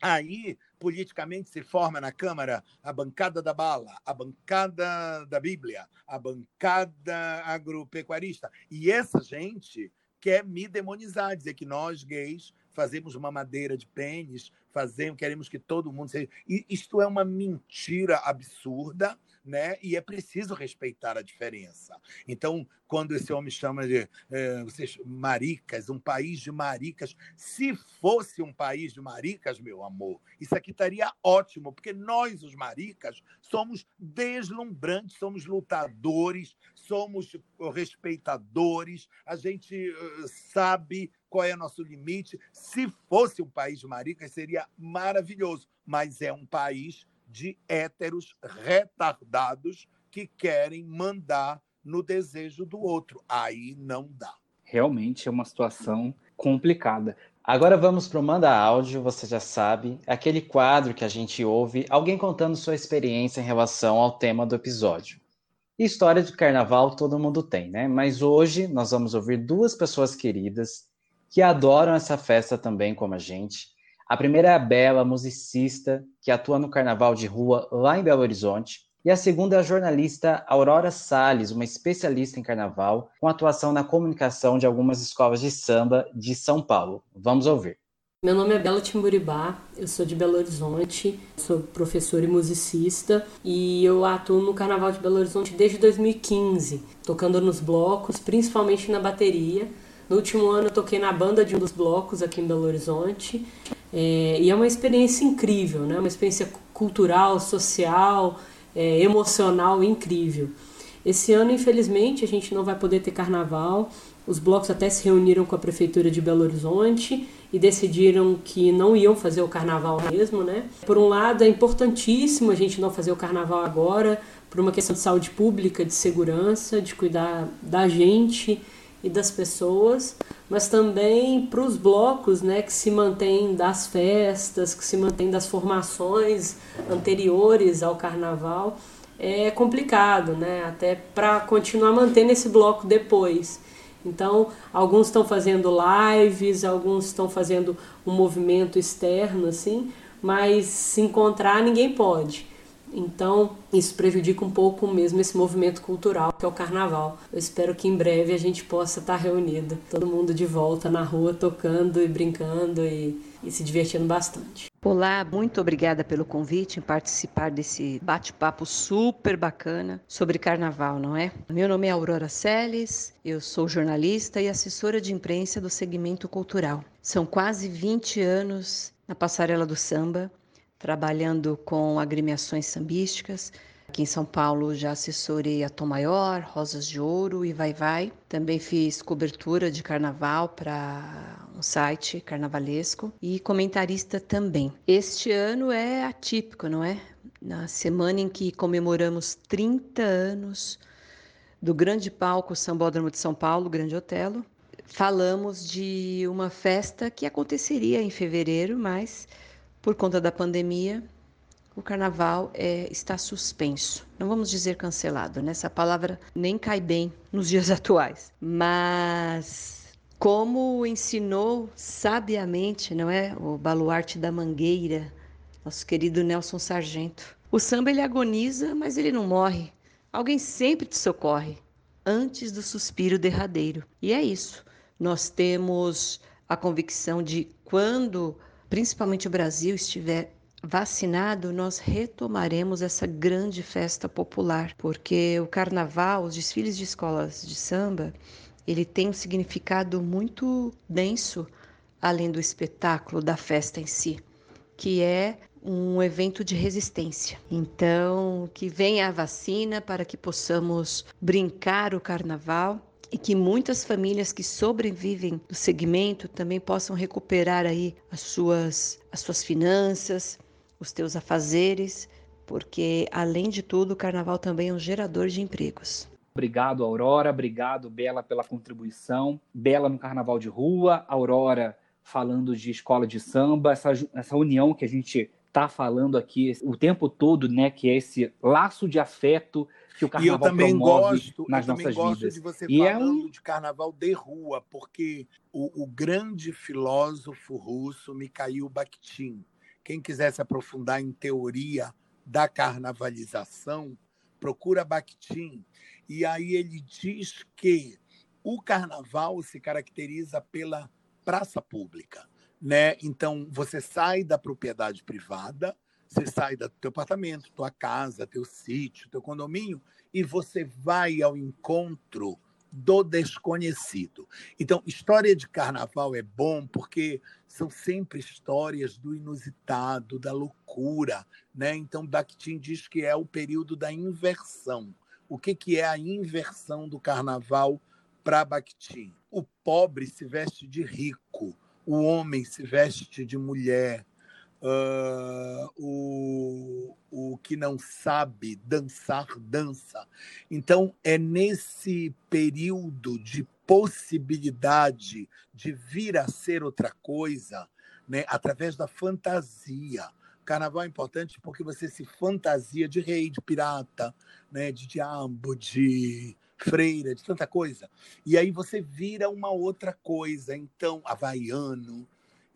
Aí, politicamente, se forma na Câmara a bancada da bala, a bancada da Bíblia, a bancada agropecuarista. E essa gente quer me demonizar, dizer que nós, gays, fazemos uma madeira de pênis, fazemos, queremos que todo mundo seja. E isto é uma mentira absurda né? E é preciso respeitar a diferença. Então, quando esse homem chama de é, vocês maricas, um país de maricas, se fosse um país de maricas, meu amor, isso aqui estaria ótimo, porque nós, os maricas, somos deslumbrantes, somos lutadores, somos respeitadores, a gente uh, sabe qual é o nosso limite. Se fosse um país de maricas, seria maravilhoso, mas é um país de héteros retardados que querem mandar no desejo do outro. Aí não dá. Realmente é uma situação complicada. Agora vamos para o Manda Áudio, você já sabe, aquele quadro que a gente ouve alguém contando sua experiência em relação ao tema do episódio. História de carnaval todo mundo tem, né? Mas hoje nós vamos ouvir duas pessoas queridas que adoram essa festa também como a gente a primeira é a Bela, musicista, que atua no carnaval de rua lá em Belo Horizonte. E a segunda é a jornalista Aurora Sales, uma especialista em carnaval, com atuação na comunicação de algumas escolas de samba de São Paulo. Vamos ouvir. Meu nome é Bela Timburibá, eu sou de Belo Horizonte, sou professora e musicista e eu atuo no Carnaval de Belo Horizonte desde 2015, tocando nos blocos, principalmente na bateria. No último ano eu toquei na banda de um dos blocos aqui em Belo Horizonte é, e é uma experiência incrível, né? uma experiência cultural, social, é, emocional incrível. Esse ano, infelizmente, a gente não vai poder ter carnaval. Os blocos até se reuniram com a prefeitura de Belo Horizonte e decidiram que não iam fazer o carnaval mesmo, né? Por um lado, é importantíssimo a gente não fazer o carnaval agora, por uma questão de saúde pública, de segurança, de cuidar da gente e das pessoas, mas também para os blocos né, que se mantêm das festas, que se mantêm das formações anteriores ao carnaval, é complicado, né? até para continuar mantendo esse bloco depois. Então, alguns estão fazendo lives, alguns estão fazendo um movimento externo, assim, mas se encontrar ninguém pode. Então, isso prejudica um pouco mesmo esse movimento cultural que é o carnaval. Eu espero que em breve a gente possa estar reunido, todo mundo de volta na rua, tocando e brincando e, e se divertindo bastante. Olá, muito obrigada pelo convite em participar desse bate-papo super bacana sobre carnaval, não é? Meu nome é Aurora Seles, eu sou jornalista e assessora de imprensa do segmento cultural. São quase 20 anos na passarela do samba trabalhando com agremiações sambísticas. Aqui em São Paulo já assessorei a Tom Maior, Rosas de Ouro e Vai Vai. Também fiz cobertura de carnaval para um site carnavalesco e comentarista também. Este ano é atípico, não é? Na semana em que comemoramos 30 anos do grande palco Sambódromo de São Paulo, Grande Otelo, falamos de uma festa que aconteceria em fevereiro, mas por conta da pandemia, o carnaval é, está suspenso. Não vamos dizer cancelado, né? Essa palavra nem cai bem nos dias atuais. Mas como ensinou sabiamente, não é, o baluarte da Mangueira, nosso querido Nelson Sargento. O samba ele agoniza, mas ele não morre. Alguém sempre te socorre antes do suspiro derradeiro. E é isso. Nós temos a convicção de quando principalmente o Brasil, estiver vacinado, nós retomaremos essa grande festa popular, porque o carnaval, os desfiles de escolas de samba, ele tem um significado muito denso além do espetáculo da festa em si, que é um evento de resistência. Então, que venha a vacina para que possamos brincar o carnaval e que muitas famílias que sobrevivem do segmento também possam recuperar aí as suas, as suas finanças, os teus afazeres, porque além de tudo, o carnaval também é um gerador de empregos. Obrigado, Aurora. Obrigado, Bela, pela contribuição. Bela no carnaval de rua, Aurora falando de escola de samba, essa, essa união que a gente está falando aqui o tempo todo, né, que é esse laço de afeto que o carnaval e eu também gosto, nas eu também nossas gosto vidas. de você e falando é um... de carnaval de rua, porque o, o grande filósofo russo Mikhail Bakhtin, quem quiser se aprofundar em teoria da carnavalização, procura Bakhtin. E aí ele diz que o carnaval se caracteriza pela praça pública. Né? Então, você sai da propriedade privada, você sai do teu apartamento, tua casa, teu sítio, teu condomínio, e você vai ao encontro do desconhecido. Então, história de carnaval é bom porque são sempre histórias do inusitado, da loucura, né? Então, Bakhtin diz que é o período da inversão. O que, que é a inversão do carnaval para Bakhtin? O pobre se veste de rico, o homem se veste de mulher, uh, o, o que não sabe dançar, dança. Então, é nesse período de possibilidade de vir a ser outra coisa, né, através da fantasia. Carnaval é importante porque você se fantasia de rei, de pirata, né, de diabo, de freira, de tanta coisa. E aí você vira uma outra coisa. Então, havaiano,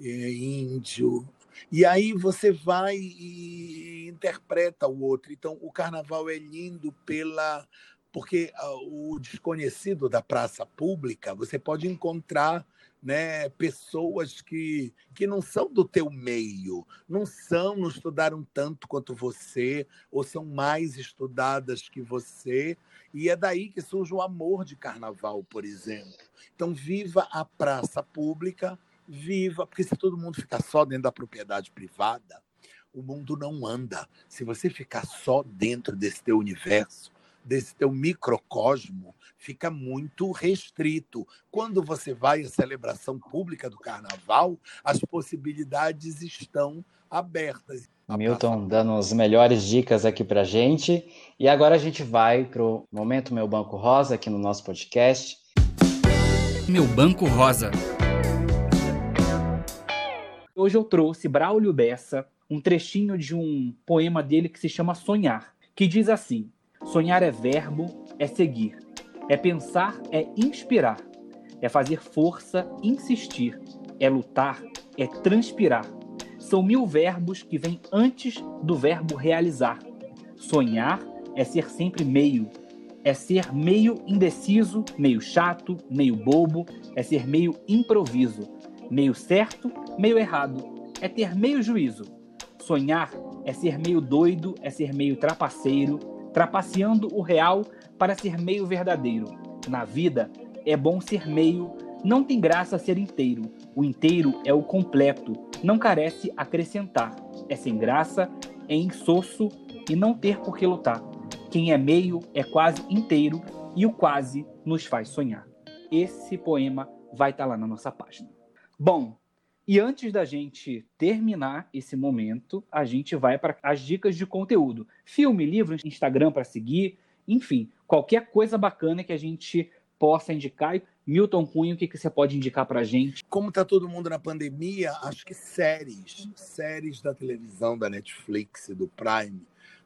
é, índio. E aí você vai e interpreta o outro. Então, o carnaval é lindo pela. Porque uh, o desconhecido da praça pública, você pode encontrar né, pessoas que, que não são do teu meio, não são, não estudaram tanto quanto você, ou são mais estudadas que você, e é daí que surge o amor de carnaval, por exemplo. Então, viva a praça pública, viva, porque se todo mundo ficar só dentro da propriedade privada, o mundo não anda. Se você ficar só dentro desse teu universo, desse teu microcosmo, fica muito restrito. Quando você vai à celebração pública do carnaval, as possibilidades estão abertas. Milton dando as melhores dicas aqui para gente. E agora a gente vai para o Momento Meu Banco Rosa aqui no nosso podcast. Meu Banco Rosa. Hoje eu trouxe Braulio Bessa, um trechinho de um poema dele que se chama Sonhar, que diz assim: Sonhar é verbo, é seguir, é pensar, é inspirar, é fazer força, insistir, é lutar, é transpirar são mil verbos que vêm antes do verbo realizar. Sonhar é ser sempre meio. É ser meio indeciso, meio chato, meio bobo. É ser meio improviso. Meio certo, meio errado. É ter meio juízo. Sonhar é ser meio doido, é ser meio trapaceiro, trapaceando o real para ser meio verdadeiro. Na vida, é bom ser meio, não tem graça ser inteiro. O inteiro é o completo, não carece acrescentar. É sem graça, é insosso e não ter por que lutar. Quem é meio é quase inteiro e o quase nos faz sonhar. Esse poema vai estar tá lá na nossa página. Bom, e antes da gente terminar esse momento, a gente vai para as dicas de conteúdo. Filme, livro, Instagram para seguir, enfim, qualquer coisa bacana que a gente possa indicar. Milton Cunha, o que, que você pode indicar para a gente? Como está todo mundo na pandemia, acho que séries, séries da televisão, da Netflix, do Prime,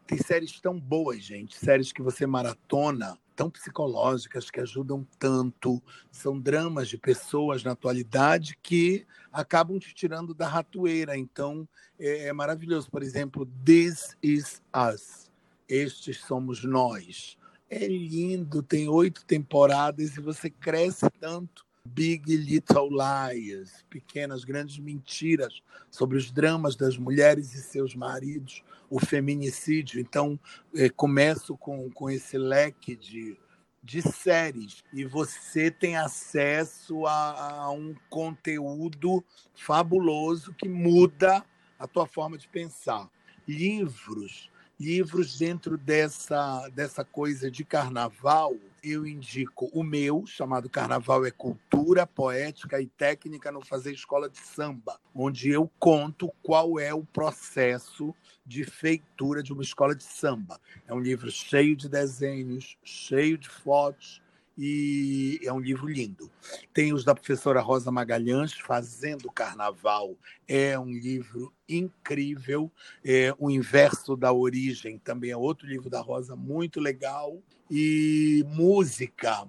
tem séries tão boas, gente, séries que você maratona, tão psicológicas, que ajudam tanto, são dramas de pessoas na atualidade que acabam te tirando da ratoeira. Então, é, é maravilhoso. Por exemplo, This Is Us. Estes somos nós é lindo, tem oito temporadas e você cresce tanto. Big Little Lies, pequenas, grandes mentiras sobre os dramas das mulheres e seus maridos, o feminicídio. Então, é, começo com, com esse leque de, de séries e você tem acesso a, a um conteúdo fabuloso que muda a tua forma de pensar. Livros livros dentro dessa, dessa coisa de carnaval, eu indico o meu, chamado Carnaval é Cultura, Poética e Técnica no Fazer Escola de Samba, onde eu conto qual é o processo de feitura de uma escola de samba. É um livro cheio de desenhos, cheio de fotos, e é um livro lindo. Tem os da professora Rosa Magalhães, Fazendo Carnaval, é um livro incrível. É, o Inverso da Origem também é outro livro da Rosa muito legal. E música.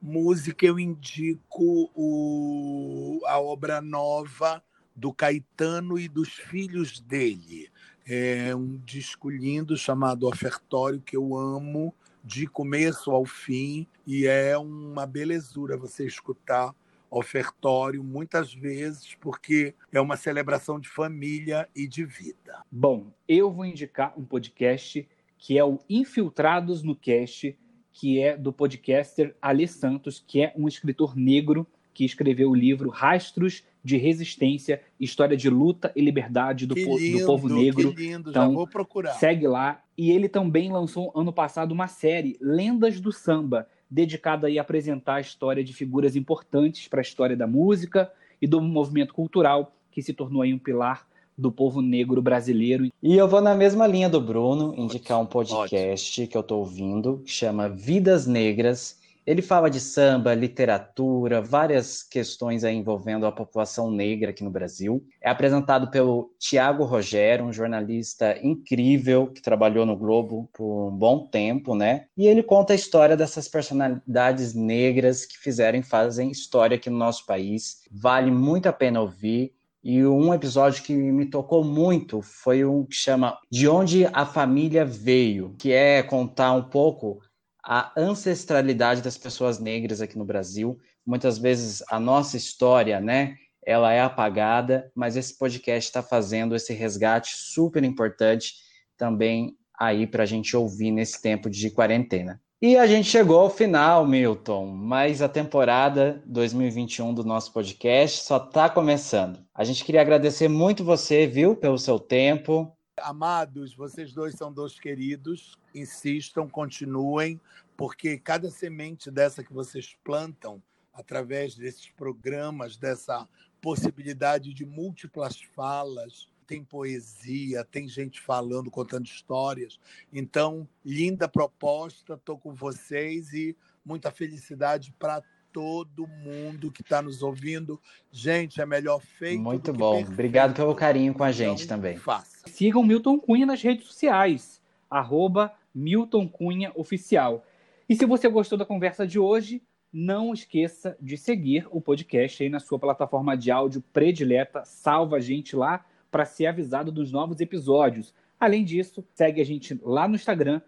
Música eu indico o, a obra nova do Caetano e dos filhos dele. É um disco lindo chamado Ofertório que eu amo de começo ao fim e é uma belezura você escutar ofertório muitas vezes porque é uma celebração de família e de vida. Bom, eu vou indicar um podcast que é o Infiltrados no Cast, que é do podcaster Ale Santos, que é um escritor negro que escreveu o livro Rastros de Resistência, História de Luta e Liberdade do, po lindo, do Povo Negro. Que lindo, então, já vou procurar. Segue lá. E ele também lançou ano passado uma série, Lendas do Samba, dedicada a apresentar a história de figuras importantes para a história da música e do movimento cultural, que se tornou aí um pilar do povo negro brasileiro. E eu vou na mesma linha do Bruno, indicar um podcast Ótimo. que eu estou ouvindo, que chama Vidas Negras ele fala de samba, literatura, várias questões envolvendo a população negra aqui no Brasil. É apresentado pelo Tiago Rogério, um jornalista incrível que trabalhou no Globo por um bom tempo, né? E ele conta a história dessas personalidades negras que fizeram e fazem história aqui no nosso país. Vale muito a pena ouvir. E um episódio que me tocou muito foi um que chama De Onde a Família Veio, que é contar um pouco a ancestralidade das pessoas negras aqui no Brasil. Muitas vezes a nossa história, né, ela é apagada, mas esse podcast está fazendo esse resgate super importante também aí para a gente ouvir nesse tempo de quarentena. E a gente chegou ao final, Milton, mas a temporada 2021 do nosso podcast só está começando. A gente queria agradecer muito você, viu, pelo seu tempo, Amados, vocês dois são dois queridos, insistam, continuem, porque cada semente dessa que vocês plantam, através desses programas, dessa possibilidade de múltiplas falas, tem poesia, tem gente falando, contando histórias. Então, linda proposta, estou com vocês e muita felicidade para todo mundo que está nos ouvindo. Gente, é melhor feito. Muito bom. Perfeito. Obrigado pelo carinho com a gente então, também. Faça. Sigam Milton Cunha nas redes sociais, arroba Milton Cunha Oficial. E se você gostou da conversa de hoje, não esqueça de seguir o podcast aí na sua plataforma de áudio predileta. Salva a gente lá para ser avisado dos novos episódios. Além disso, segue a gente lá no Instagram,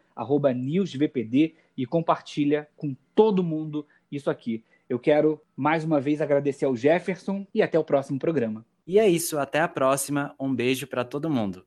newsvpd, e compartilha com todo mundo isso aqui. Eu quero mais uma vez agradecer ao Jefferson e até o próximo programa. E é isso, até a próxima. Um beijo para todo mundo.